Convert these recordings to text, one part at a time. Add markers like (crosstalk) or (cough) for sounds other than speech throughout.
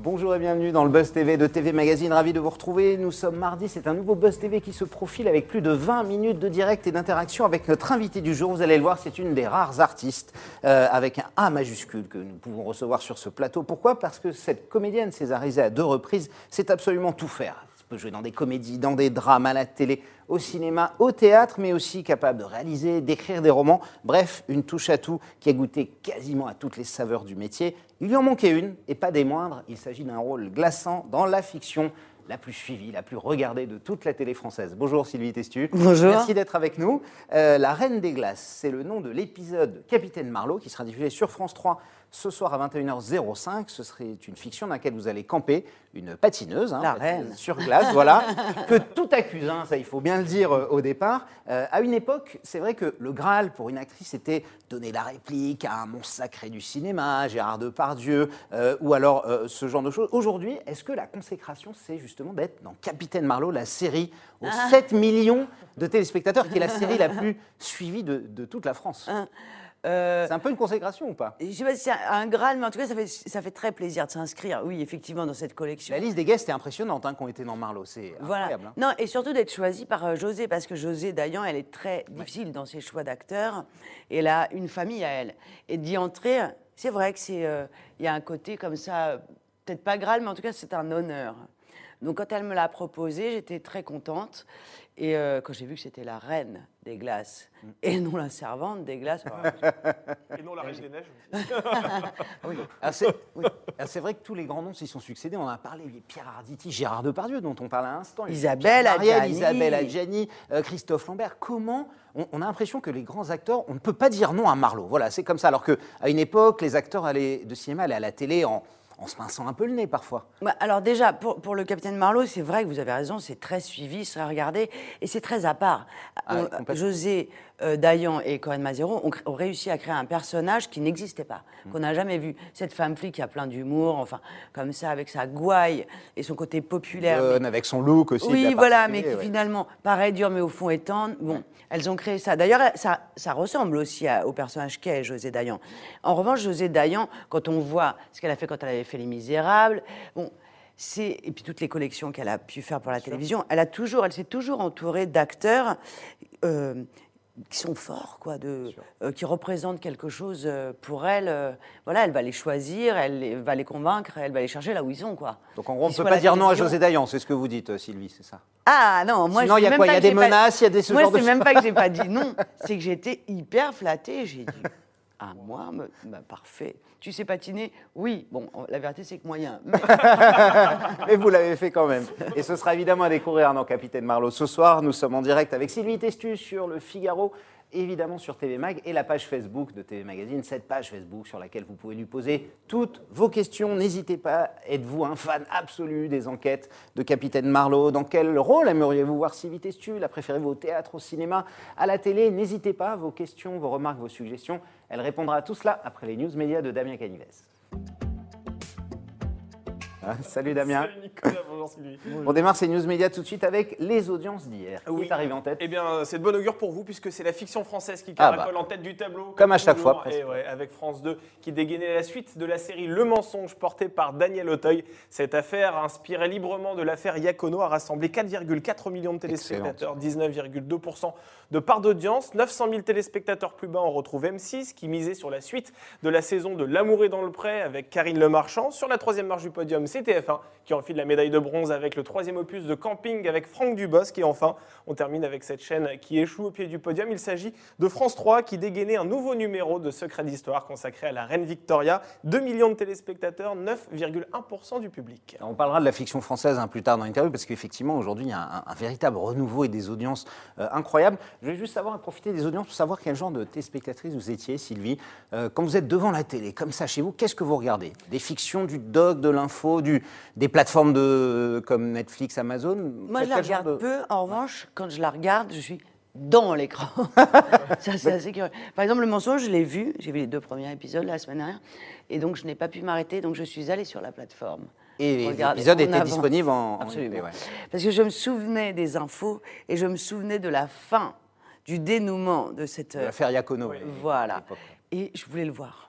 Bonjour et bienvenue dans le Buzz TV de TV Magazine. Ravi de vous retrouver. Nous sommes mardi. C'est un nouveau Buzz TV qui se profile avec plus de 20 minutes de direct et d'interaction avec notre invité du jour. Vous allez le voir, c'est une des rares artistes euh, avec un A majuscule que nous pouvons recevoir sur ce plateau. Pourquoi? Parce que cette comédienne césarisée à deux reprises sait absolument tout faire. Peut jouer dans des comédies, dans des drames, à la télé, au cinéma, au théâtre, mais aussi capable de réaliser, d'écrire des romans. Bref, une touche à tout qui a goûté quasiment à toutes les saveurs du métier. Il lui en manquait une, et pas des moindres. Il s'agit d'un rôle glaçant dans la fiction la plus suivie, la plus regardée de toute la télé française. Bonjour Sylvie Testu. Bonjour. Merci d'être avec nous. Euh, la Reine des Glaces, c'est le nom de l'épisode Capitaine Marlowe qui sera diffusé sur France 3 ce soir à 21h05. Ce serait une fiction dans laquelle vous allez camper une patineuse, hein, La patineuse reine. sur glace, voilà, (laughs) que tout accuse, hein, ça il faut bien le dire euh, au départ. Euh, à une époque, c'est vrai que le Graal pour une actrice c'était donner la réplique à un monstre sacré du cinéma, Gérard Depardieu, euh, ou alors ce genre de choses. Aujourd'hui, est-ce que la consécration c'est justement d'être dans Capitaine Marlowe, la série aux Ah. 7 millions de téléspectateurs, qui est la série la plus suivie de, de toute la France? Euh, C'est un peu une consécration ou pas? je sais pas si c'est un Graal, mais en tout cas, ça fait, ça fait très plaisir de s'inscrire, oui, effectivement, dans cette collection. La liste des guests est impressionnante hein, qui ont été dans Marlowe, c'est Voilà. incroyable. hein. Non, et surtout d'être choisie par euh, José, parce que José Dayan, elle est très difficile dans ses choix d'acteurs. Et elle a une famille à elle. Et d'y entrer, c'est vrai que c'est, euh, il y a un côté comme ça, peut-être pas Graal, mais en tout cas, c'est un honneur. Donc quand elle me l'a proposé, j'étais très contente. Et euh, quand j'ai vu que c'était la reine des glaces Mm. et non la servante des glaces, (laughs) Et non, la Reine des Neiges. (laughs) Alors, c'est alors, c'est vrai que tous les grands noms s'y sont succédés. On en a parlé, Pierre Arditi, Gérard Depardieu, dont on parle à l'instant. Isabelle Adjani. Isabelle Adjani, euh, Christophe Lambert. Comment on, on a l'impression que les grands acteurs, on ne peut pas dire non à Marlowe. Voilà, c'est comme ça. Alors qu'à une époque, les acteurs allaient de cinéma allaient à la télé en, en se pinçant un peu le nez parfois. Bah, alors déjà, pour, pour le capitaine Marlowe, c'est vrai que vous avez raison, c'est très suivi, c'est regardé, et c'est très à part. Ah, complètement. José euh, Dayan et Corinne Mazero ont, réussi à créer un personnage qui n'existait pas, Mm. qu'on n'a jamais vu. Cette femme flic qui a plein d'humour, enfin, comme ça, avec sa gouaille et son côté populaire. mais- Bonne, avec son look aussi. oui, voilà, mais qui ouais. finalement paraît dur, mais au fond est tendre. Bon, elles ont créé ça. D'ailleurs, ça, ça ressemble aussi à- au personnage qu'est José Dayan. En revanche, José Dayan, quand on voit ce qu'elle a fait quand elle avait fait Les Misérables, bon. c'est- Et puis toutes les collections qu'elle a pu faire pour la télévision, elle a toujours, elle s'est toujours entourée d'acteurs euh, qui sont forts, quoi, de, euh, qui représentent quelque chose euh, pour elle. euh, voilà, elle va les choisir, elle va les convaincre, elle va les chercher là où ils sont, quoi. Donc en gros, on ne peut pas dire non à. José Dayan, c'est ce que vous dites, Sylvie, c'est ça? Ah non, moi Sinon, je il y a quoi? Il y a des menaces, il y a des- ce Moi, genre de c'est même pas que j'ai pas dit (laughs) non, c'est que j'étais hyper flattée. J'ai dit ah moi, me- bah, parfait. Tu sais patiner? Oui. Bon, la vérité c'est que moyen. (laughs) Mais- Mais vous l'avez fait quand même. Et ce sera évidemment à découvrir dans Capitaine Marlowe. Ce soir, nous sommes en direct avec Sylvie Testu sur le Figaro, évidemment sur TV Mag et la page Facebook de TV Magazine, cette page Facebook sur laquelle vous pouvez lui poser toutes vos questions. N'hésitez pas, êtes-vous un fan absolu des enquêtes de Capitaine Marlowe Dans quel rôle aimeriez-vous voir Sylvie Testu? La préférez-vous au théâtre, au cinéma, à la télé? N'hésitez pas, vos questions, vos remarques, vos suggestions. Elle répondra à tout cela après les news médias de Damien Canives. Ah, salut Damien. Salut Nicolas, bonjour Sylvie. On démarre ces news médias tout de suite avec les audiences d'hier. Qui est arrivé en tête Eh bien, c'est de bon augure pour vous puisque c'est la fiction française qui Ah caracole bah. en tête du tableau. Comme à chaque toujours. fois, presque. Et ouais, avec France 2 qui dégainait la suite de la série Le mensonge portée par Daniel Auteuil. Cette affaire, inspirée librement de l'affaire Yacono, a rassemblé 4,4 millions de téléspectateurs, 19,2% de part d'audience. 900 000 téléspectateurs plus bas, on retrouve M6 qui misait sur la suite de la saison de L'amour est dans le pré avec Karine Le Marchand. Sur la troisième marche du podium, c'est TF1 qui enfile la médaille de bronze avec le troisième opus de Camping avec Franck Dubosc. Et enfin, on termine avec cette chaîne qui échoue au pied du podium. Il s'agit de France 3 qui dégainait un nouveau numéro de Secret d'Histoire consacré à la reine Victoria. 2 millions de téléspectateurs, 9,1% du public. On parlera de la fiction française hein, plus tard dans l'interview parce qu'effectivement aujourd'hui il y a un, véritable renouveau et des audiences euh, incroyables. Je voulais juste savoir, profiter des audiences pour savoir quel genre de téléspectatrice vous étiez, Sylvie. Euh, quand vous êtes devant la télé, comme ça chez vous, qu'est-ce que vous regardez? Des fictions, du doc, de l'info, des plateformes de, comme Netflix, Amazon Moi, je la regarde de- peu. En revanche, quand je la regarde, je suis dans l'écran. (laughs) ça, c'est assez curieux. Par exemple, le mensonge, je l'ai vu. J'ai vu les deux premiers épisodes la semaine dernière. Et donc, je n'ai pas pu m'arrêter. Donc, je suis allée sur la plateforme. Et l'épisode était avance. disponible en, en Absolument. ouais. Parce que je me souvenais des infos et je me souvenais de la fin, du dénouement de cette. L'affaire Yacono. Oui. ouais, Voilà. Et je voulais le voir.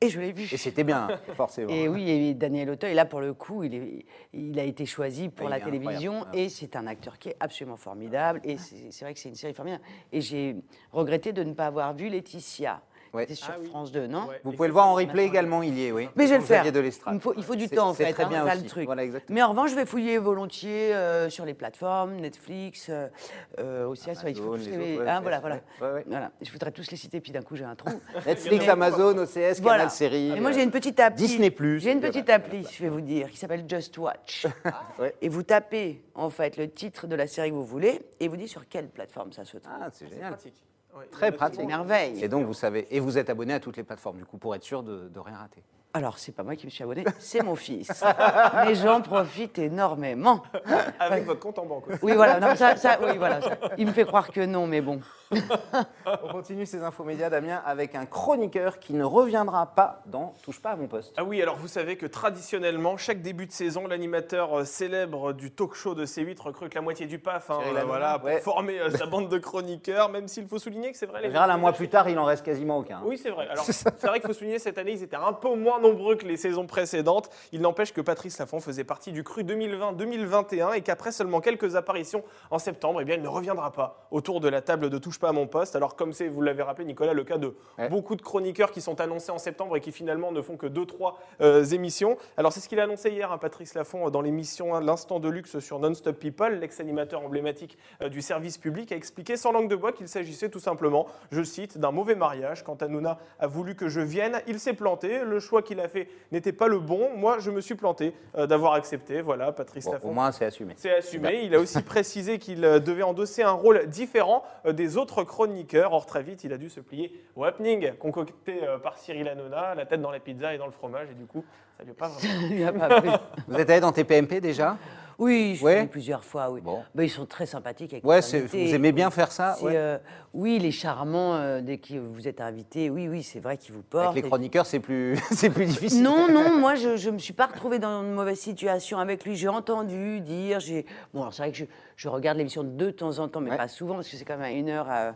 Et je l'ai vu. Et c'était bien, forcément. Et oui, et Daniel Auteuil, là, pour le coup, il, est, il a été choisi pour la télévision incroyable. et c'est un acteur qui est absolument formidable. Et c'est c'est vrai que c'est une série formidable. Et j'ai regretté de ne pas avoir vu Laetitia. Ouais. C'était sur Ah oui. France 2, non Ouais. Vous pouvez le voir en replay également, il y est, oui. Mais je vais le faire. de. Il faut, il faut du C'est- temps, en c'est fait. très hein, bien c'est aussi. le truc. Voilà. Mais en revanche, je vais fouiller volontiers euh, sur les plateformes, Netflix, euh, euh, OCS. ouais, il faut Amazon, tous les les- autres, hein, voilà, c'est- voilà. ouais, ouais. Voilà. Je voudrais tous les citer, puis d'un coup, j'ai un trou. (laughs) Netflix, Amazon, OCS, Voilà. Canal Série. Et moi, j'ai une petite appli. Disney+. Plus. J'ai une petite appli, je vais vous dire, qui s'appelle Just Watch. Ouais. Et vous tapez, en fait, le titre de la série que vous voulez et vous dites sur quelle plateforme ça se trouve. Ah, c'est génial. Très pratique. C'est merveille. Et donc, vous savez, et vous êtes abonné à toutes les plateformes, du coup, pour être sûr de, de rien rater. Alors, c'est pas moi qui me suis abonné, c'est mon fils. Mais j'en profite énormément. Avec votre compte en banque. aussi. Oui, voilà. Non, ça, ça- oui, voilà. ça- Il me fait croire que non, mais bon. On continue ces infos médias, Damien, avec un chroniqueur qui ne reviendra pas dans Touche pas à mon poste. Ah oui, alors vous savez que traditionnellement, chaque début de saison, l'animateur euh, célèbre du talk show de C8 recrute la moitié du PAF hein, euh, voilà, pour ouais. former euh, sa bande de chroniqueurs, même s'il faut souligner que c'est vrai. En les général, un mois plus tard, il en reste quasiment aucun. Oui, c'est vrai. Alors, (laughs) c'est vrai qu'il faut souligner cette année, ils étaient un peu moins nombreux que les saisons précédentes. Il n'empêche que Patrice Laffont faisait partie du cru 2020-2021 et qu'après seulement quelques apparitions en septembre, eh bien, il ne reviendra pas autour de la table de Touche pas à mon poste. Alors, comme c'est, vous l'avez rappelé, Nicolas, le cas de Ouais. beaucoup de chroniqueurs qui sont annoncés en septembre et qui finalement ne font que 2-3 euh, émissions. Alors, c'est ce qu'il a annoncé hier, hein, Patrice Laffont, dans l'émission hein, L'Instant de Luxe sur Non-Stop People. L'ex-animateur emblématique euh, du service public a expliqué sans langue de bois qu'il s'agissait tout simplement, je cite, d'un mauvais mariage. Quand Hanouna a voulu que je vienne, il s'est planté. Le choix qu'il a fait n'était pas le bon. Moi, je me suis planté euh, d'avoir accepté. Voilà, Patrice Bon, Laffont. au moins, c'est assumé. C'est assumé. Il a aussi (laughs) précisé qu'il euh, devait endosser un rôle différent euh, des autres chroniqueurs. Or, très vite, il a dû se plier au happening concocté par Cyril Hanouna, la tête dans la pizza et dans le fromage. Et du coup, ça lui a pas vraiment. (laughs) (laughs) Vous êtes allé dans TPMP déjà? Oui, je Ouais. plusieurs fois, oui. Bon. Ben, ils sont très sympathiques avec Ouais, vous aimez bien faire ça ouais. euh, oui, les charmants, euh, dès que vous êtes invité, oui, oui, c'est vrai qu'ils vous portent. Avec les chroniqueurs, c'est plus, (laughs) plus difficile. Non, non, (laughs) moi je ne me suis pas retrouvée dans une mauvaise situation avec lui. J'ai entendu dire, j'ai. Bon, alors c'est vrai que je, je regarde l'émission de temps en temps, mais Ouais. pas souvent, parce que c'est quand même à une heure. à-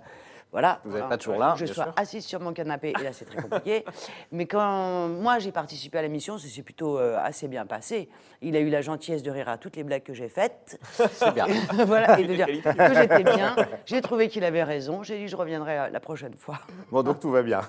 Voilà. Vous n'êtes pas toujours là, Je bien sois sûr. assise sur mon canapé, et là c'est très compliqué. (laughs) mais quand moi j'ai participé à l'émission, ça s'est plutôt euh, assez bien passé. Il a eu la gentillesse de rire à toutes les blagues que j'ai faites. (laughs) C'est bien. (laughs) voilà, et de dire que j'étais bien. J'ai trouvé qu'il avait raison. J'ai dit je reviendrai euh, la prochaine fois. Bon, donc tout va bien.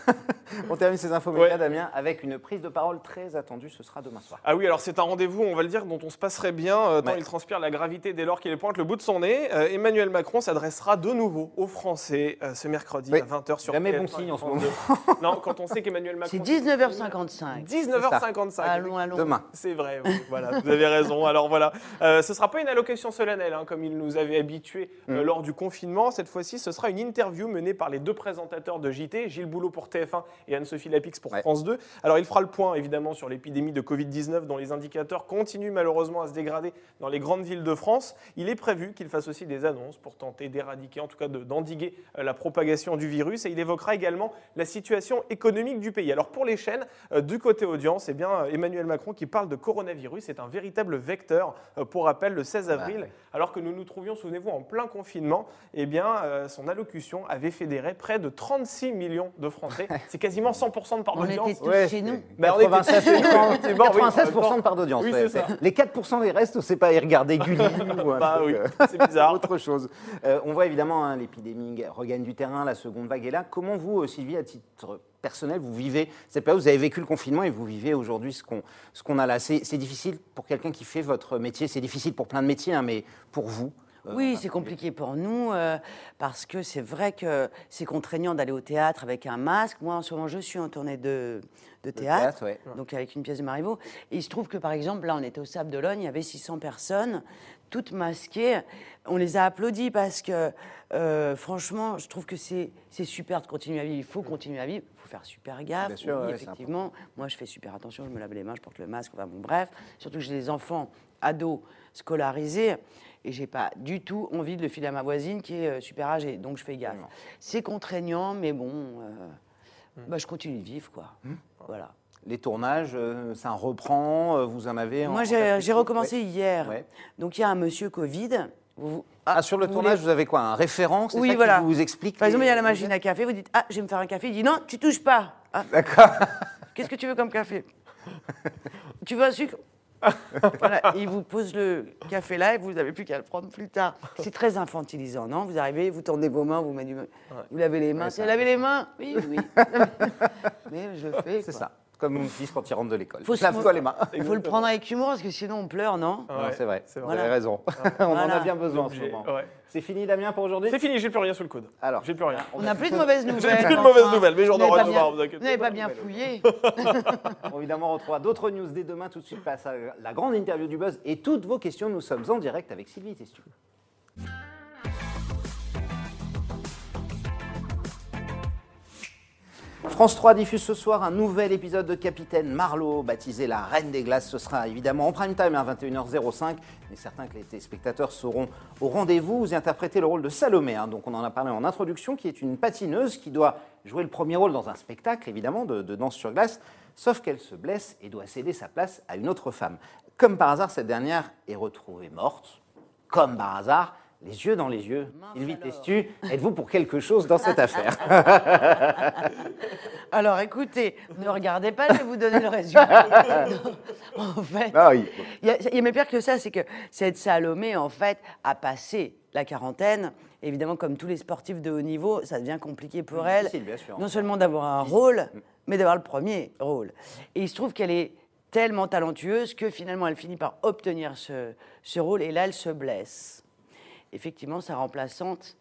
On termine ces infos médias, Ouais. Damien, avec une prise de parole très attendue. Ce sera demain soir. Ah oui, alors c'est un rendez-vous, on va le dire, dont on se passerait bien, euh, tant Ouais. il transpire la gravité dès lors qu'il pointe le bout de son nez. Euh, Emmanuel Macron s'adressera de nouveau aux Français euh, ce mercredi Oui. à 20h sur Jamais TF1 bon et signe en ce France 2. non, quand on sait qu'Emmanuel Macron. C'est 19h55. 19h55. Allons, allons. Demain. C'est vrai, oui, voilà, vous avez raison. Alors voilà, euh, ce ne sera pas une allocation solennelle, hein, comme il nous avait habitués euh, Mm. lors du confinement. Cette fois-ci, ce sera une interview menée par les deux présentateurs de JT, Gilles Boulot pour TF1 et Anne-Sophie Lapix pour Ouais. France 2. Alors il fera le point, évidemment, sur l'épidémie de Covid-19, dont les indicateurs continuent malheureusement à se dégrader dans les grandes villes de France. Il est prévu qu'il fasse aussi des annonces pour tenter d'éradiquer, en tout cas de- d'endiguer euh, la propagation du virus. Et il évoquera également la situation économique du pays. Alors pour les chaînes, euh, du côté audience, eh bien, Emmanuel Macron qui parle de coronavirus est un véritable vecteur. Euh, Pour rappel, le 16 avril, ouais. alors que nous nous trouvions, souvenez-vous, en plein confinement, eh bien, euh, son allocution avait fédéré près de 36 millions de Français. C'est quasiment 100% de part On d'audience. était tous chez nous. Bah, on était- 96%, Effectivement, oui, 96% de part d'audience. Oui, ouais. Les 4% des restes, on ne sait pas y regarder Gulli (laughs) ou un Bah truc, oui, c'est bizarre. autre chose. Euh, on voit évidemment hein, l'épidémie regagne du terrain, la seconde vague est là. Comment vous, euh, Sylvie, à titre personnel, vous vivez cette période? Vous avez vécu le confinement et vous vivez aujourd'hui ce qu'on qu'on a là. C'est difficile pour quelqu'un qui fait votre métier, c'est difficile pour plein de métiers, hein, mais pour vous euh, Oui, c'est compliqué pour nous euh, parce que c'est vrai que c'est contraignant d'aller au théâtre avec un masque. Moi, en ce moment, je suis en tournée de, de théâtre, théâtre, ouais. donc avec une pièce de Marivaux. Et il se trouve que, par exemple, là, on était au Sable d'Olonne, il y avait 600 personnes, toutes masquées. On les a applaudis parce que, euh, franchement, je trouve que c'est super de continuer à vivre. Il faut continuer à vivre. Il faut faire super gaffe. Bien sûr, Oui, ouais, c'est effectivement. Moi, je fais super attention. Je me lave les mains, je porte le masque. Enfin, bon, bref. Surtout que j'ai des enfants ados scolarisés. Et j'ai pas du tout envie de le filer à ma voisine qui est euh, super âgée. Donc je fais gaffe. C'est contraignant, mais bon, euh, bah, je continue de vivre, quoi. Voilà. Les tournages, euh, ça reprend, euh, vous en avez Moi, j'ai recommencé Ouais. hier. Ouais. Donc il y a un monsieur Covid. Vous- Ah, sur le tournage, voulez- vous avez quoi Un référent c'est Oui, ça qui vous explique Par exemple, il y a la machine à café. Vous dites Ah, je vais me faire un café. Il dit Non, tu touches pas. Ah, D'accord. (laughs) Qu'est-ce que tu veux comme café? Tu veux un sucre? (laughs) Voilà, il vous pose le café là et vous n'avez plus qu'à le prendre plus tard. C'est très infantilisant, non? Vous arrivez, vous tendez vos mains, vous, mettez du... vous lavez les mains. c'est laver les mains? Oui, oui. (laughs) Mais je le fais. C'est ça comme mon fils quand il rentre de l'école. Faut Lave-toi les mains. Il faut le prendre avec humour parce que sinon on pleure, non C'est vrai, vous avez raison. (laughs) on en a bien besoin en ce moment. C'est fini Damien pour aujourd'hui? C'est fini, j'ai plus rien sous le coude. Alors, j'ai plus rien. On n'a plus de mauvaises nouvelles. (laughs) J'ai plus de mauvaises nouvelles, mais j'en aurai Vous n'avez pas bien fouillé. (laughs) Évidemment, on retrouvera d'autres news dès demain. Tout de suite, passe à la grande interview du Buzz et toutes vos questions. Nous sommes en direct avec Sylvie Testu. France 3 diffuse ce soir un nouvel épisode de Capitaine Marlowe, baptisé La Reine des Glaces. Ce sera évidemment en prime time à 21h05, mais certains que les téléspectateurs seront au rendez-vous. Vous interprétez le rôle de Salomé, hein. donc on en a parlé en introduction, qui est une patineuse qui doit jouer le premier rôle dans un spectacle, évidemment, de, de danse sur glace, sauf qu'elle se blesse et doit céder sa place à une autre femme. Comme par hasard, cette dernière est retrouvée morte. Comme par hasard, les yeux dans les yeux. Sylvie Testu, êtes-vous pour quelque chose dans cette affaire? (laughs) Alors écoutez, ne regardez pas, je vais vous donner le résultat. (laughs) en fait, ah il y, a, mais pire que ça, c'est que cette Salomé, en fait, a passé la quarantaine. Évidemment, comme tous les sportifs de haut niveau, ça devient compliqué pour elle. Non seulement d'avoir un rôle, mais d'avoir le premier rôle. Et il se trouve qu'elle est tellement talentueuse que finalement, elle finit par obtenir ce, ce rôle et là, elle se blesse effectivement, sa remplaçante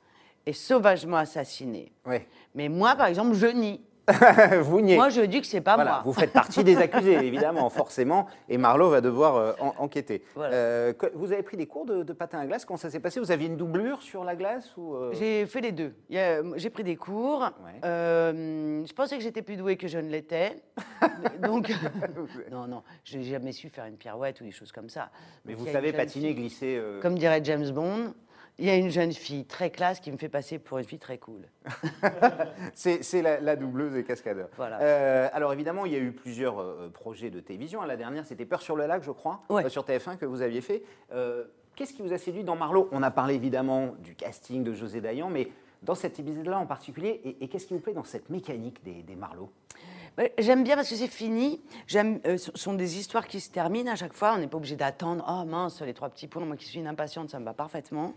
est sauvagement assassinée. Oui. Mais moi, par exemple, je nie. (laughs) vous niez. Moi, je dis que c'est pas moi. Vous faites partie des (laughs) accusés, évidemment, forcément, et Marlowe va devoir euh, enquêter. Euh, vous avez pris des cours de, patin à glace? Comment ça s'est passé? Vous aviez une doublure sur la glace ou euh? J'ai fait les deux. J'ai pris des cours. je pensais que j'étais plus douée que je ne l'étais. (laughs) Donc, non, non, j'ai jamais su faire une pirouette ou des choses comme ça. Mais vous savez patiner, glisser. Comme dirait James Bond. Il y a une jeune fille très classe qui me fait passer pour une fille très cool. (laughs) c'est la, doubleuse et cascadeur. Euh, alors évidemment, il y a eu plusieurs euh, projets de télévision. La dernière, c'était Peur sur le lac, je crois, euh, sur TF1 que vous aviez fait. Qu'est-ce qui vous a séduit dans Marlowe? On a parlé évidemment du casting de José Dayan, mais dans cet épisode-là en particulier, et, qu'est-ce qui vous plaît dans cette mécanique des, des Marlowe? J'aime bien parce que c'est fini. J'aime, euh, ce sont des histoires qui se terminent à chaque fois. On n'est pas obligé d'attendre. Oh mince, les trois petits points. Moi qui suis une impatiente, ça me va parfaitement.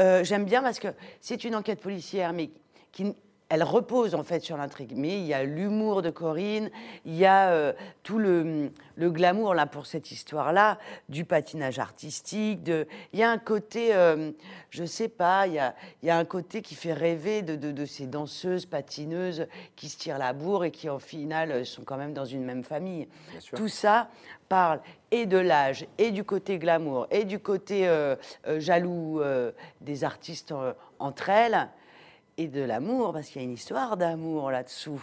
Euh, j'aime bien parce que c'est une enquête policière, mais qui, elle repose en fait sur l'intrigue, mais il y a l'humour de Corinne, il y a euh, tout le, glamour là pour cette histoire-là, du patinage artistique, de, il y a un côté, je euh, je sais pas, il y a, il y a un côté qui fait rêver de, de, ces danseuses, patineuses qui se tirent la bourre et qui en final sont quand même dans une même famille. Tout ça parle et de l'âge, et du côté glamour, et du côté euh, jaloux des artistes entre elles et de l'amour, parce qu'il y a une histoire d'amour là-dessous.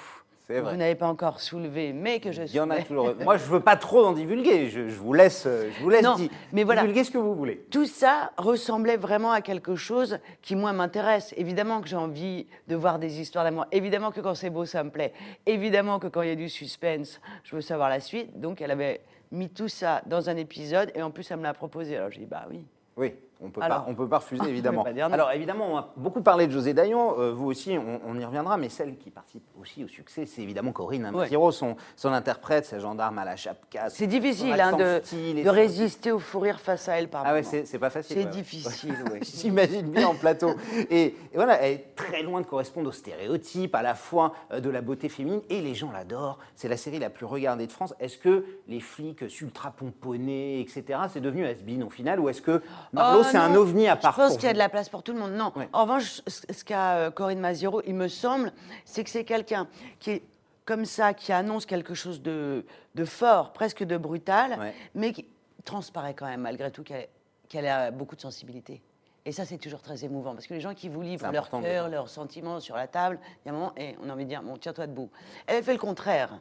Vous n'avez pas encore soulevé, mais que je suis. Il y en a toujours. Moi, je veux pas trop en divulguer. Je, vous laisse, je vous laisse mais voilà. divulguer ce que vous voulez. Tout ça ressemblait vraiment à quelque chose qui moi m'intéresse. Évidemment que j'ai envie de voir des histoires d'amour. Évidemment que quand c'est beau, ça me plaît. Évidemment que quand il y a du suspense, je veux savoir la suite. Donc, elle avait mis tout ça dans un épisode et en plus, elle me l'a proposé. Alors, j'ai dit bah oui. Oui. On peut pas, on peut pas refuser (laughs) évidemment. Alors évidemment, on a beaucoup parlé de José Daillon. Euh, vous aussi, on, y reviendra, mais celle qui participe aussi au succès, c'est évidemment Corinne Amaziro, son, son interprète, sa gendarme à la chapka. C'est difficile hein, de, de résister au fou rire face à elle par Ah ouais, c'est pas facile. C'est difficile. (laughs) J'imagine bien en plateau. Et, voilà, elle est très loin de correspondre aux stéréotypes, à la fois euh, de la beauté féminine, et les gens l'adorent. C'est la série la plus regardée de France. Est-ce que les flics ultra pomponnés, etc., c'est devenu has au final, ou est-ce que Marlowe, oh, c'est un ovni à part je pense qu'il y a de la place pour tout le monde. Non. En revanche, ce qu'a euh, Corinne Maziro, il me semble, c'est que c'est quelqu'un qui est comme ça, qui annonce quelque chose de, fort, presque de brutal, mais qui transparaît quand même malgré tout qu'elle a beaucoup de sensibilité. Et ça, c'est toujours très émouvant, parce que les gens qui vous livrent leur cœur, leurs sentiments sur la table, il y a un moment, et on a envie de dire, bon, tiens-toi debout. Elle fait le contraire.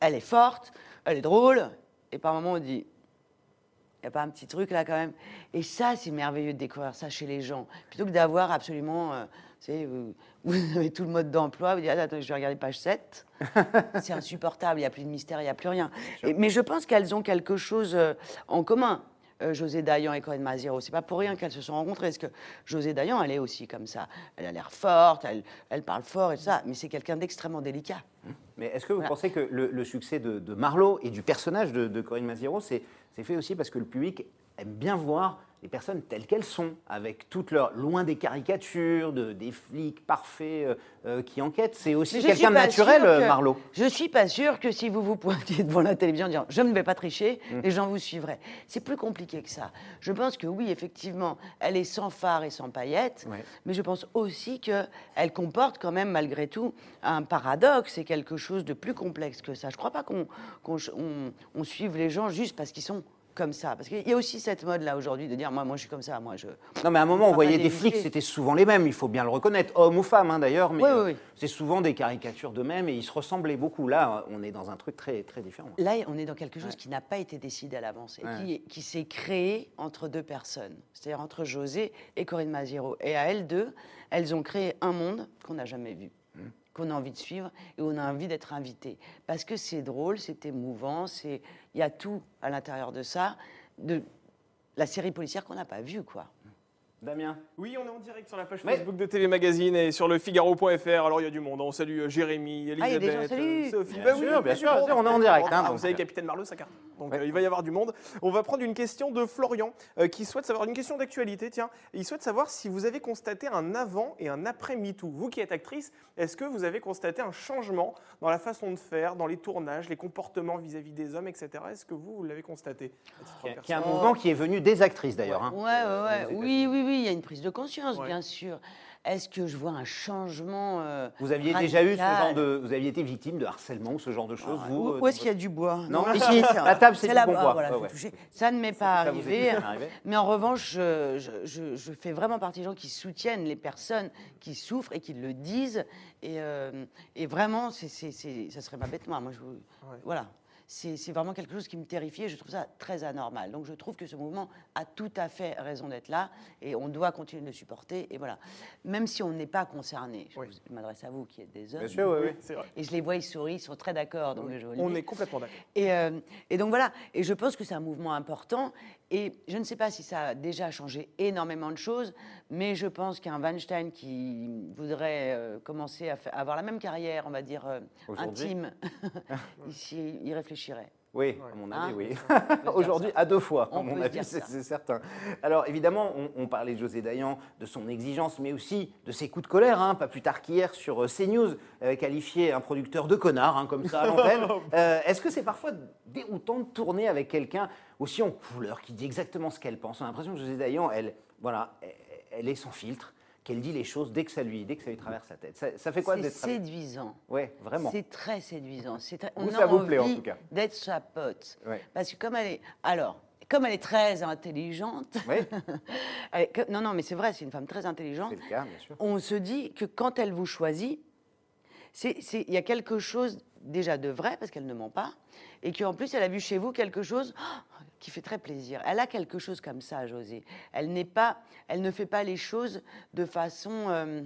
Elle est forte, elle est drôle, et par moments, on dit, n'y a pas un petit truc là quand même Et ça, c'est merveilleux de découvrir ça chez les gens. Plutôt que d'avoir absolument, euh, vous, (laughs) vous, avez tout le mode d'emploi, vous dites, attends, je vais regarder page 7. (laughs) c'est insupportable, il n'y a plus de mystère, il n'y a plus rien. mais je pense qu'elles ont quelque chose euh, en commun. Euh, José Dayan et Corinne Maziro. C'est pas pour rien qu'elles se sont rencontrées, parce que José Dayan, elle est aussi comme ça. Elle a l'air forte, elle, elle, parle fort et tout ça, mais c'est quelqu'un d'extrêmement délicat. Mais est-ce que vous pensez que le, succès de, Marlowe et du personnage de, de Corinne Maziero, c'est fait aussi parce que le public aime bien voir les personnes telles qu'elles sont, avec toutes leurs, loin des caricatures, de, des flics parfaits euh, euh, qui enquêtent. C'est aussi quelqu'un de naturel, euh, Marlowe. Je suis pas sûr que si vous vous pointiez devant la télévision en disant je ne vais pas tricher, mm. les gens vous suivraient. C'est plus compliqué que ça. Je pense que oui, effectivement, elle est sans phare et sans paillettes, mais je pense aussi qu'elle comporte quand même malgré tout un paradoxe et quelque chose de plus complexe que ça. Je ne crois pas qu'on on suive les gens juste parce qu'ils sont comme ça Parce qu'il y a aussi cette mode-là aujourd'hui de dire moi, moi, je suis comme ça, moi, je. Non, mais à un moment, on voyait des flics, c'était souvent les mêmes, il faut bien le reconnaître, hommes ou femmes hein, d'ailleurs, mais c'est souvent des caricatures d'eux-mêmes et ils se ressemblaient beaucoup. Là, on est dans un truc très, très différent. Là, on est dans quelque chose qui n'a pas été décidé à l'avance et qui, qui s'est créé entre deux personnes, c'est-à-dire entre José et Corinne Maziero. Et à elles deux, elles ont créé un monde qu'on n'a jamais vu qu'on a envie de suivre et on a envie d'être invité. Parce que c'est drôle, c'est émouvant, il y a tout à l'intérieur de ça, de la série policière qu'on n'a pas vue, quoi. Damien Oui, on est en direct sur la page Facebook de TV Magazine et sur le Figaro.fr. Alors il y a du monde. On salue euh, Jérémy, Elisabeth, ah, euh, Sophie. Bien, sûr, bien sûr, on est en direct. Hein, vous savez, Capitaine Marlowe, ça carte. Donc euh, il va y avoir du monde. On va prendre une question de Florian qui souhaite savoir, une question d'actualité, tiens. Il souhaite savoir si vous avez constaté un avant et un après MeToo. Vous qui êtes actrice, est-ce que vous avez constaté un changement dans la façon de faire, dans les tournages, les comportements vis-à-vis des hommes, etc. Est-ce que vous, vous l'avez constaté? Il y a un mouvement qui est venu des actrices d'ailleurs. Hein. Ouais, ouais, ouais. Oui, oui, oui, il y a une prise de conscience bien sûr. Est-ce que je vois un changement euh, Vous aviez déjà eu ce genre de, vous aviez été victime de harcèlement ou ce genre de choses ah, vous Où, euh, est-ce qu'il y a du bois Non, ici, (laughs) la table, c'est là bon bois. Ça ne m'est pas arrivé, mais en revanche, je, fais vraiment partie des gens qui soutiennent les personnes qui souffrent et qui le disent. Et, euh, et vraiment, c'est, ça serait ma bête moi. Moi, je, voilà c'est vraiment quelque chose qui me terrifie et je trouve ça très anormal. Donc je trouve que ce mouvement a tout à fait raison d'être là et on doit continuer de le supporter. Et voilà, même si on n'est pas concerné, je m'adresse à vous qui êtes des hommes. Bien sûr, oui, oui. Et je les vois, ils sourient, ils sont très d'accord. On est complètement d'accord. Et, euh, et, donc voilà, et je pense que c'est un mouvement important. Et je ne sais pas si ça a déjà changé énormément de choses, mais je pense qu'un Weinstein qui voudrait euh, commencer à, avoir la même carrière, on va dire, euh, intime, (laughs) (laughs) ici, il réfléchirait. Oui, à mon avis, oui. (laughs) Aujourd'hui, à deux fois, à mon avis, c'est certain. Alors, évidemment, on, parlait de José Dayan, de son exigence, mais aussi de ses coups de colère. Hein, pas plus tard qu'hier sur euh, CNews, qualifié un producteur de connard, hein, comme ça à l'antenne. (laughs) Est-ce que c'est parfois déroutant de tourner avec quelqu'un aussi en couleur, qui dit exactement ce qu'elle pense? On a l'impression que José Dayan, elle, voilà, elle est sans filtre qu'elle dit les choses dès que ça lui, dès que ça lui traverse la tête. Ça, fait quoi d'être séduisant Oui, vraiment. C'est très séduisant. Très... On ça vous plaît en tout cas D'être sa pote. Parce que comme elle est, alors, comme elle est très intelligente, (laughs) non, non, mais c'est vrai, c'est une femme très intelligente. C'est le cas, bien sûr. On se dit que quand elle vous choisit, il y a quelque chose déjà de vrai parce qu'elle ne ment pas, et qu'en plus elle a vu chez vous quelque chose qui fait très plaisir. Elle a quelque chose comme ça, José. Elle n'est pas, elle ne fait pas les choses de façon euh,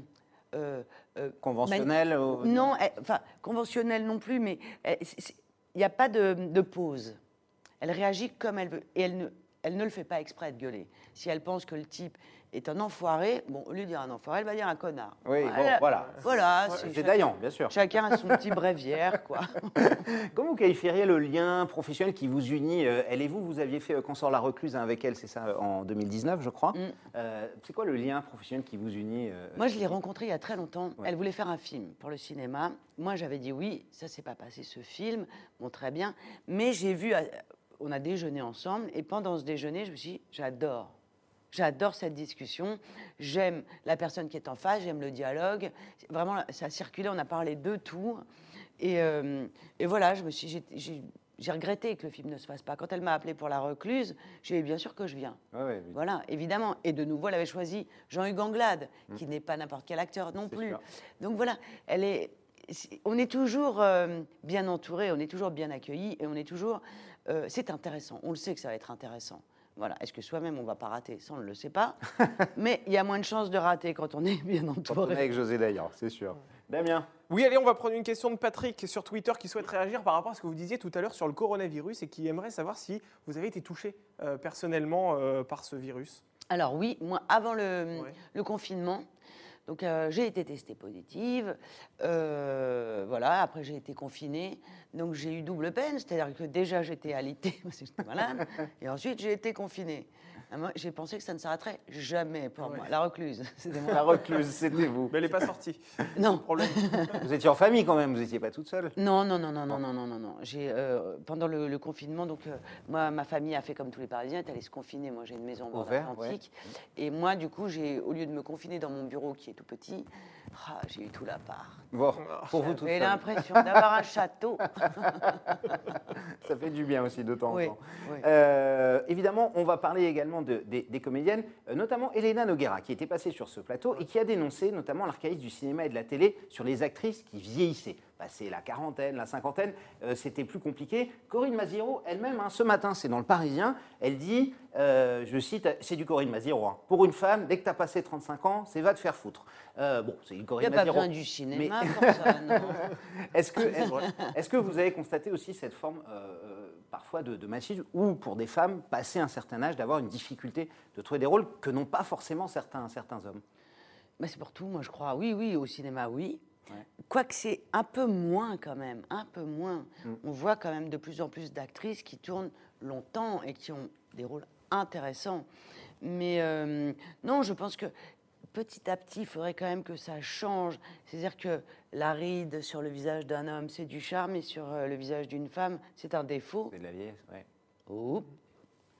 euh, euh, conventionnelle. Non, enfin conventionnelle non plus, mais il n'y a pas de, de, pause. Elle réagit comme elle veut, et elle ne, elle ne le fait pas exprès de gueuler. Si elle pense que le type est un enfoiré, bon, au lieu de dire un enfoiré, elle va dire un connard. Oui, bon, voilà. Voilà. C'est Dayan, bien sûr. Chacun a son petit bréviaire, quoi. (laughs) Comment vous qualifieriez le lien professionnel qui vous unit euh, Elle et vous, vous aviez fait Consort euh, la recluse hein, avec elle, c'est ça, en 2019, je crois. Mm. c'est quoi le lien professionnel qui vous unit Moi, je l'ai rencontrée il y a très longtemps. Elle voulait faire un film pour le cinéma. Moi, j'avais dit oui, ça s'est pas passé ce film, bon, très bien. Mais j'ai vu, on a déjeuné ensemble, et pendant ce déjeuner, je me suis dit, j'adore J'adore cette discussion. J'aime la personne qui est en face, j'aime le dialogue. Vraiment, ça a circulé, on a parlé de tout. Et, euh, voilà, je me suis, j'ai, regretté que le film ne se fasse pas. Quand elle m'a appelé pour La Recluse, j'ai dit bien sûr que je viens. Voilà, évidemment. Et de nouveau, elle avait choisi Jean-Hugues Anglade, mmh. qui n'est pas n'importe quel acteur non plus. Donc voilà, elle est, on est toujours euh, bien entouré, on est toujours bien accueilli et on est toujours. Euh, c'est intéressant. On le sait que ça va être intéressant. Voilà. Est-ce que soi-même on va pas rater? Ça, on ne le sait pas. (laughs) Mais il y a moins de chances de rater quand on est bien entouré. Quand on est avec José d'ailleurs, c'est sûr. Damien? Oui, allez, on va prendre une question de Patrick sur Twitter qui souhaite réagir par rapport à ce que vous disiez tout à l'heure sur le coronavirus et qui aimerait savoir si vous avez été touché euh, personnellement euh, par ce virus. Alors oui, moi, avant le, confinement, donc euh, j'ai été testée positive. voilà, voilà, après j'ai été confinée, donc j'ai eu double peine, c'est-à-dire que déjà j'étais alitée (laughs) parce que j'étais malade, (laughs) et ensuite j'ai été confinée. Ah, j'ai pensé que ça ne s'arrêterait jamais pour moi. La recluse, (laughs) c'était moi. La recluse, c'était vous. Mais elle n'est pas sortie. Non. (laughs) vous étiez en famille quand même, vous n'étiez pas toute seule. Non, non, non, non, non, non, non, non. Euh, pendant le, confinement, donc euh, moi, ma famille a fait comme tous les Parisiens, elle est allée se confiner. Moi, j'ai une maison en. Et moi, du coup, au lieu de me confiner dans mon bureau qui est tout petit, ah, j'ai eu tout la part. Bon, pour vous J'avais seule. l'impression d'avoir un château. (laughs) Ça fait du bien aussi de temps en temps. oui. Euh, évidemment, on va parler également de- des, des comédiennes, euh, notamment Elena Noguera, qui était passée sur ce plateau et qui a dénoncé notamment l'archaïsme du cinéma et de la télé sur les actrices qui vieillissaient. Passé la quarantaine, la cinquantaine, euh, c'était plus compliqué. Corinne Maziro, elle-même, hein, ce matin, c'est dans le Parisien, elle dit, euh, je cite, c'est du Corinne Maziro. hein. Pour une femme, dès que tu as passé 35 ans, c'est va te faire foutre. Euh, bon, c'est une Il n'y Corinne a pas Maziro. besoin du cinéma Mais- pour (laughs) ça, non. Est-ce que, est-ce que vous avez constaté aussi cette forme parfois de, de machisme ou pour des femmes, passé un certain âge, d'avoir une difficulté de trouver des rôles que n'ont pas forcément certains, certains hommes? Mais c'est pour tout, moi je crois. Oui, oui, au cinéma, oui. Ouais. Quoique c'est un peu moins quand même, un peu moins. Mm. On voit quand même de plus en plus d'actrices qui tournent longtemps et qui ont des rôles intéressants. Mais euh, non, je pense que petit à petit, il faudrait quand même que ça change. C'est-à-dire que la ride sur le visage d'un homme, c'est du charme, et sur euh, le visage d'une femme, c'est un défaut. C'est de la vieillesse, ouais. Oh.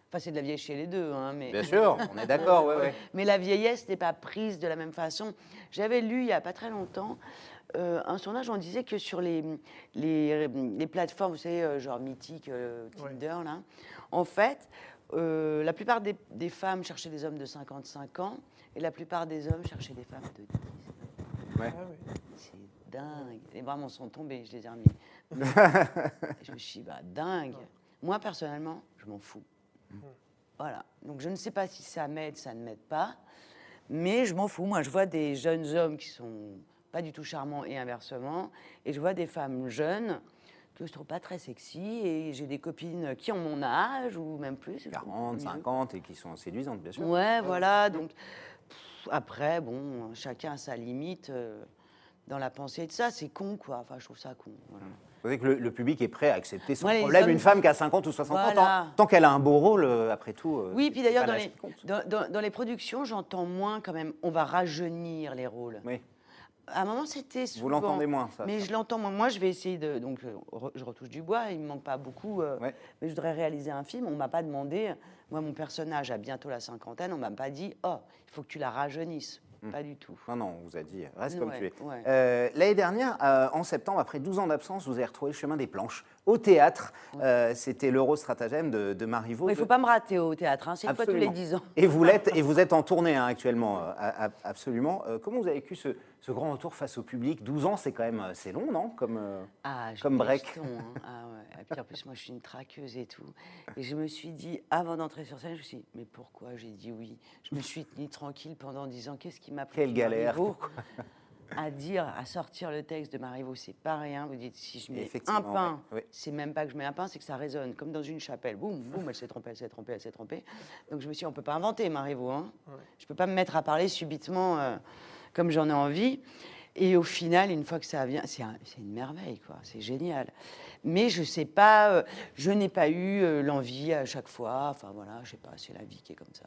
Enfin, c'est de la vieillesse chez les deux, hein, mais... Bien sûr, on est d'accord, ouais, ouais. (laughs) Mais la vieillesse n'est pas prise de la même façon. J'avais lu il n'y a pas très longtemps euh, un sondage, on disait que sur les, les, les plateformes, vous savez, euh, genre Mythique, euh, Tinder, là, en fait, euh, la plupart des, des femmes cherchaient des hommes de 55 ans et la plupart des hommes cherchaient des femmes de 10. Ouais. Ah oui. C'est dingue. Les bras m'en sont tombés, je les ai remis. (laughs) je me suis dit, bah, dingue. Moi, personnellement, je m'en fous. Voilà. Donc, je ne sais pas si ça m'aide, ça ne m'aide pas. Mais je m'en fous. Moi, je vois des jeunes hommes qui sont pas du tout charmants et inversement. Et je vois des femmes jeunes que je trouve pas très sexy. Et j'ai des copines qui ont mon âge ou même plus. 40, 50 et qui sont séduisantes, bien sûr. Ouais, voilà. Donc, pff, après, bon, chacun a sa limite euh, dans la pensée de ça. C'est con, quoi. Enfin, je trouve ça con. voilà. Vous savez que le, le public est prêt à accepter sans Ouais, problème hommes- une femme qui a 50 ou 60 ans. Tant, tant qu'elle a un beau rôle, euh, après tout. euh, Oui, puis d'ailleurs, dans- dans les productions, j'entends moins quand même. On va rajeunir les rôles. Oui, À un moment, c'était souvent. vous l'entendez moins, ça. Mais ça. je l'entends moins. Moi, je vais essayer de. Donc, euh, je retouche du bois, il me manque pas beaucoup. euh, Ouais. Mais je voudrais réaliser un film. On m'a pas demandé. Moi, mon personnage a bientôt la cinquantaine. On m'a pas dit Oh, il faut que tu la rajeunisses. Hmm. Pas du tout. Non, non, on vous a dit, reste comme tu es. ouais. Euh, L'année dernière, euh, en septembre, après 12 ans d'absence, vous avez retrouvé le chemin des planches au théâtre. Euh, C'était l'euro-stratagème de, de Marivaux. Il faut pas me rater au théâtre. hein, C'est une fois tous les Absolument. 10 ans. Et vous l'êtes, et vous êtes en tournée hein, actuellement, euh, absolument. Euh, comment vous avez vécu ce, ce grand retour face au public? 12 ans, c'est quand même c'est long, non? Comme Ah, Comme break. jetons, hein. (laughs) Ah ouais. Et puis en plus, moi, je suis une traqueuse et tout. Et je me suis dit, avant d'entrer sur scène, je me suis dit, mais pourquoi? J'ai dit oui Je me suis tenue tranquille pendant 10 ans. Qu'est-ce qui m'a pris Quelle galère, à dire, à sortir le texte de Marivaux, c'est pas rien. Vous dites, si je mets un pain, ouais. c'est même pas que je mets un pain, c'est que ça résonne, comme dans une chapelle. Boum, boum, elle s'est trompée, elle s'est trompée, elle s'est trompée. Donc je me suis dit, on peut pas inventer Marivaux. Hein. Je peux pas me mettre à parler subitement euh, comme j'en ai envie. Et au final, une fois que ça vient, c'est un- c'est une merveille, quoi. C'est génial. Mais je sais pas, euh, je n'ai pas eu euh, l'envie à chaque fois. Enfin voilà, je sais pas, c'est la vie qui est comme ça.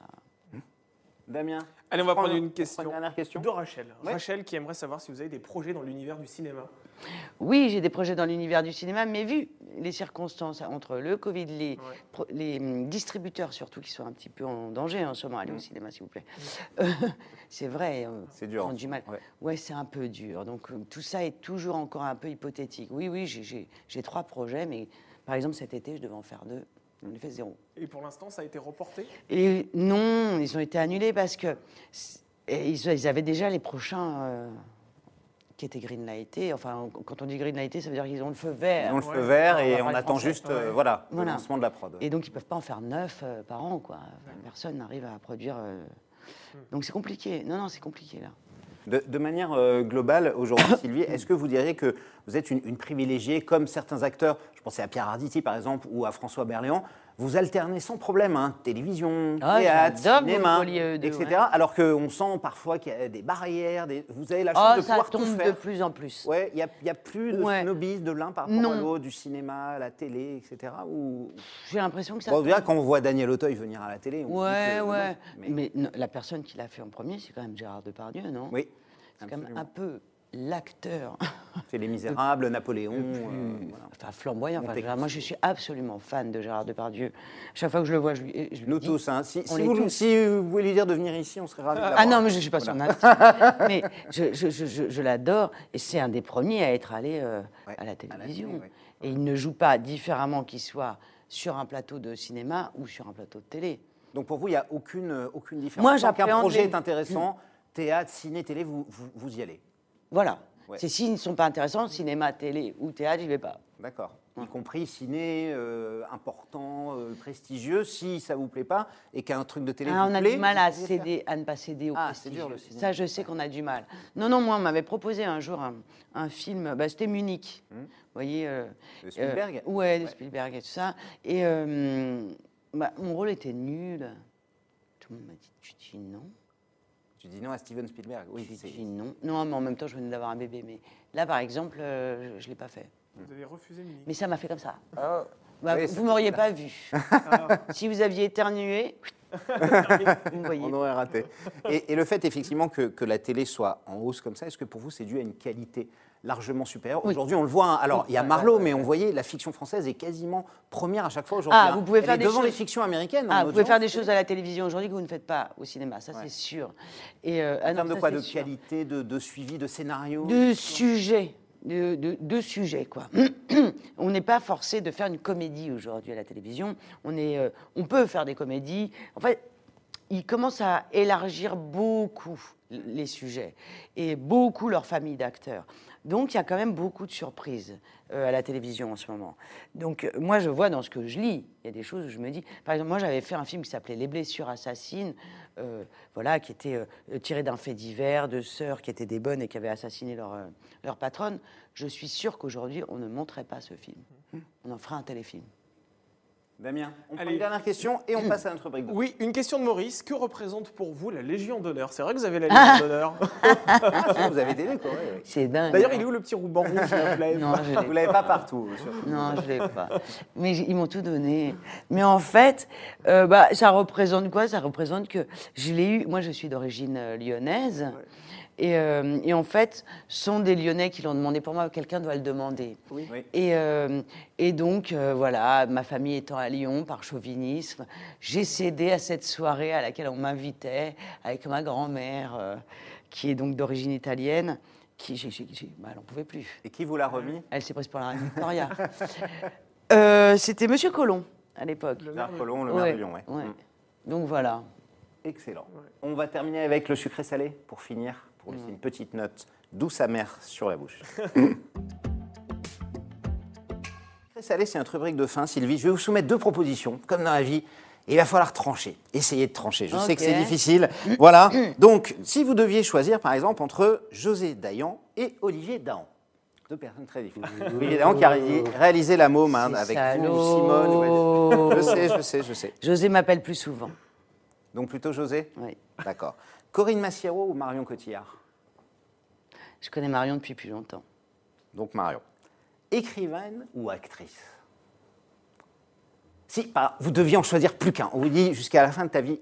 Damien Allez, on va prendre une question. une dernière question. De Rachel. Ouais. Rachel qui aimerait savoir si vous avez des projets dans l'univers du cinéma. Oui, j'ai des projets dans l'univers du cinéma, mais vu les circonstances entre le Covid, les, Ouais. pro- les hum, distributeurs surtout qui sont un petit peu en danger en ce moment, Mm. allez au cinéma s'il vous plaît. Euh, (laughs) c'est vrai. euh, C'est dur, on du mal. ouais. Ouais, c'est un peu dur. Donc euh, tout ça est toujours encore un peu hypothétique. Oui, oui, j'ai trois projets, mais par exemple cet été, je devais en faire deux. On a fait zéro. Et pour l'instant, ça a été reporté? Et non, ils ont été annulés parce que ils, ils avaient déjà les prochains euh, qui étaient greenlightés. Enfin, quand on dit greenlighté, ça veut dire qu'ils ont le feu vert. Ils ont le Ouais. feu vert et on attend français. juste euh, Ouais. voilà, le lancement de la prod. Et donc, ils peuvent pas en faire neuf euh, par an, quoi. Enfin, Personne n'arrive à produire. euh, Donc, c'est compliqué. Non, non, c'est compliqué, là. De, manière euh, globale, aujourd'hui, (coughs) Sylvie, est-ce que vous diriez que vous êtes une, une privilégiée, comme certains acteurs, je pensais à Pierre Arditi par exemple, ou à François Berléand, vous alternez sans problème, hein, télévision, Ah, théâtre, cinéma, euh, etc. ouais. Alors qu'on sent parfois qu'il y a des barrières, des... vous avez la chance Oh, de ça pouvoir tout tombe faire. de plus en plus. Ouais, il n'y a, plus de Ouais. snobisme de l'un par rapport à l'autre, du cinéma, la télé, etc. Ou... J'ai l'impression que ça. Bon, déjà, quand on voit Daniel Auteuil venir à la télé, on se dit Ouais, que ouais. non, mais- mais non, la personne qui l'a fait en premier, c'est quand même Gérard Depardieu, non? Oui, C'est quand même un peu l'acteur c'est Les Misérables, Napoléon. le plus euh, voilà. enfin, flamboyant. Enfin, moi, je suis absolument fan de Gérard Depardieu. Chaque fois que je le vois, je lui, je Nous dis- tous, hein. si, vous, tous. si vous voulez lui dire de venir ici, on serait ravis de Ah non, mais je ne suis pas son intime. (laughs) mais je, je- je- je- je l'adore et c'est un des premiers à être allé euh, Ouais, à la à la télévision. télé, ouais. Et il ne joue pas différemment qu'il soit sur un plateau de cinéma ou sur un plateau de télé. Donc pour vous, il n'y a aucune, euh, aucune différence. Moi, Tant qu'un j'appréhende projet les- est intéressant, théâtre, ciné, télé, vous, vous, vous y allez. Voilà. Ouais. C'est s'ils ne sont pas intéressants, cinéma, télé ou théâtre, j'y vais pas. D'accord. Y compris ciné euh, important, euh, prestigieux, si ça vous plaît pas et qu'un truc de télé Ah, vous on a plaît, du mal à céder, à ne pas céder au Ah, prestigieux. c'est dur, le cinéma. Ça, je sais qu'on a du mal. Non, non, moi, on m'avait proposé un jour un, un film, bah, c'était Munich. Vous voyez euh, De. Spielberg Ouais, de Ouais. Spielberg et tout ça. Et bah, mon rôle était nul. Tout le monde m'a dit, tu dis non Tu dis non à Steven Spielberg. Oui, J'ai c'est- dit non. Non, mais en même temps, je venais d'avoir un bébé. Mais là, par exemple, euh, je ne l'ai pas fait. Vous avez refusé. Mais ça m'a fait comme ça. Ah, Bah, Oui, vous c'est- m'auriez pas vu. (laughs) si vous aviez éternué, (laughs) vous me voyez. on aurait raté. Et, et le fait effectivement que, que la télé soit en hausse comme ça, est-ce que pour vous c'est dû à une qualité largement supérieure? Oui. Aujourd'hui, on le voit. hein. Alors, il y a Marlowe, mais on voyait la fiction française est quasiment première à chaque fois aujourd'hui. Ah, hein. vous pouvez faire des devant choses- les fictions américaines. Ah, vous pouvez faire des choses à la télévision aujourd'hui que vous ne faites pas au cinéma, ça Ouais. c'est sûr. Et euh, ah En non, termes de quoi? De sûr. qualité, de, de suivi, de scénario? De sujets, de, sujets quoi. (clears throat) on n'est pas forcé de faire une comédie aujourd'hui à la télévision. On est, euh, on peut faire des comédies. En fait, ils commencent à élargir beaucoup les sujets et beaucoup leur famille d'acteurs. Donc il y a quand même beaucoup de surprises euh, à la télévision en ce moment. Donc euh, moi je vois dans ce que je lis, il y a des choses où je me dis, par exemple moi j'avais fait un film qui s'appelait Les blessures assassines, euh, voilà, qui était tiré d'un fait divers de sœurs qui étaient des bonnes et qui avaient assassiné leur, leur patronne. Je suis sûre qu'aujourd'hui on ne montrait pas ce film. On en fera un téléfilm. Damien, on prend Allez. une dernière question et on passe à notre rubrique. de- Oui, une question de Maurice. Que représente pour vous la Légion d'honneur? C'est vrai que vous avez la (laughs) Légion d'honneur. Ah, vous avez des quoi, ouais. C'est dingue. D'ailleurs, il est où le petit ruban rouge là, vous l'avez Non, pas je l'ai Vous l'avez pas partout. surtout. Non, je l'ai pas. Mais ils m'ont tout donné. Mais en fait, euh, bah, ça représente quoi? Ça représente que je l'ai eu. Moi, je suis d'origine euh, lyonnaise. Et, euh, et en fait, ce sont des Lyonnais qui l'ont demandé pour moi. Quelqu'un doit le demander. Oui. Et, euh, et donc, euh, voilà, ma famille étant à Lyon, par chauvinisme, j'ai cédé à cette soirée à laquelle on m'invitait avec ma grand-mère, euh, qui est donc d'origine italienne, qui, j'ai, j'ai- j'ai- bah, elle n'en pouvait plus. Et qui vous l'a remis? Elle s'est prise pour la reine Victoria. (laughs) Euh, C'était Monsieur Colomb à l'époque. Gérard Collomb, le maire Ouais, de Lyon. ouais. ouais. Mm. Donc voilà. Excellent. On va terminer avec le sucré salé pour finir, pour laisser une petite note douce amère sur la bouche. (laughs) salé, c'est notre rubrique de fin, Sylvie. Je vais vous soumettre deux propositions, comme dans la vie. Et il va falloir trancher. Essayez de trancher. Je sais que c'est difficile. Voilà. Donc, si vous deviez choisir, par exemple, entre José Dayan et Olivier Dahan. Deux personnes très difficiles. Olivier Dahan qui a réalisé, La Môme hein, avec salaud. vous, Simone. ouais. Je sais, je sais, je sais. José m'appelle plus souvent. Donc plutôt José? Oui. D'accord. Corinne Massiero ou Marion Cotillard? Je connais Marion depuis plus longtemps. Donc Marion. Écrivaine ou actrice? Si, par- vous deviez en choisir plus qu'un. On vous dit jusqu'à la fin de ta vie.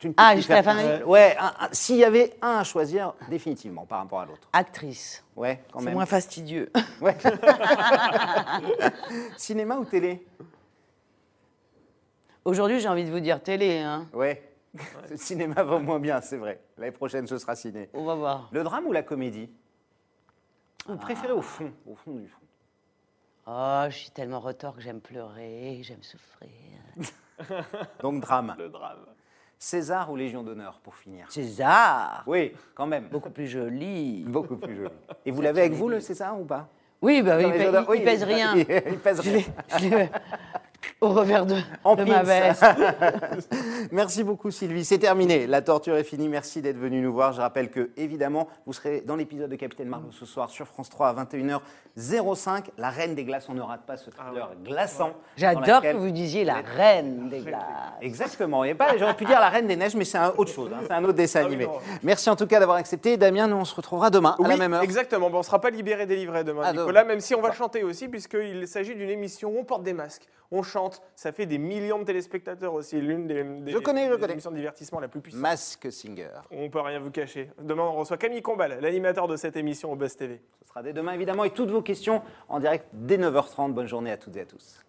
tu ne peux Ah, jusqu'à la fin de vie Euh, Ouais, un- un- s'il y avait un à choisir définitivement par rapport à l'autre. Actrice. Ouais, quand C'est même. moins fastidieux. (laughs) Ouais. Cinéma ou télé? Aujourd'hui, j'ai envie de vous dire télé. Hein. Ouais. Le cinéma va moins bien, c'est vrai. L'année prochaine, ce sera ciné. On va voir. Le drame ou la comédie? Ah. Vous préférez au fond, au fond du fond? Oh, je suis tellement retors que j'aime pleurer, j'aime souffrir. (laughs) Donc drame. Le drame. César ou Légion d'honneur pour finir? César Oui, quand même. Beaucoup plus joli. Beaucoup plus joli. Et vous l'avez avec vous le César ou pas? Oui, bah, oui, Dans il, les pèse- il oui, pèse rien. (laughs) Il pèse Je rien. l'ai- je l'ai- au revers de, En de ma veste. (laughs) Merci beaucoup Sylvie, c'est terminé. La torture est finie. Merci d'être venu nous voir. Je rappelle que évidemment, vous serez dans l'épisode de Capitaine Margot ce soir sur France 3 à 21h05. La reine des glaces, on ne rate pas ce thriller glaçant. dans J'adore laquelle- que vous disiez la reine des glaces. Exactement. Et pas, j'aurais pu dire la Reine des Neiges, mais c'est un autre chose. hein. C'est un autre dessin Ah animé. non. Merci en tout cas d'avoir accepté. Damien, nous on se retrouvera demain à la même heure. Exactement. Bon, on ne sera pas libéré délivré demain, Ah, Nicolas, même si on va chanter aussi, puisqu'il s'agit d'une émission où on porte des masques, on chante, ça fait des millions de téléspectateurs aussi, l'une des, des- Je connais, je des connais. émissions de divertissement la plus puissante. Mask Singer. On peut rien vous cacher. Demain, on reçoit Camille Combal, l'animateur de cette émission au Buzz TV. Ce sera dès demain évidemment et toutes vos questions en direct dès 9h30. Bonne journée à toutes et à tous.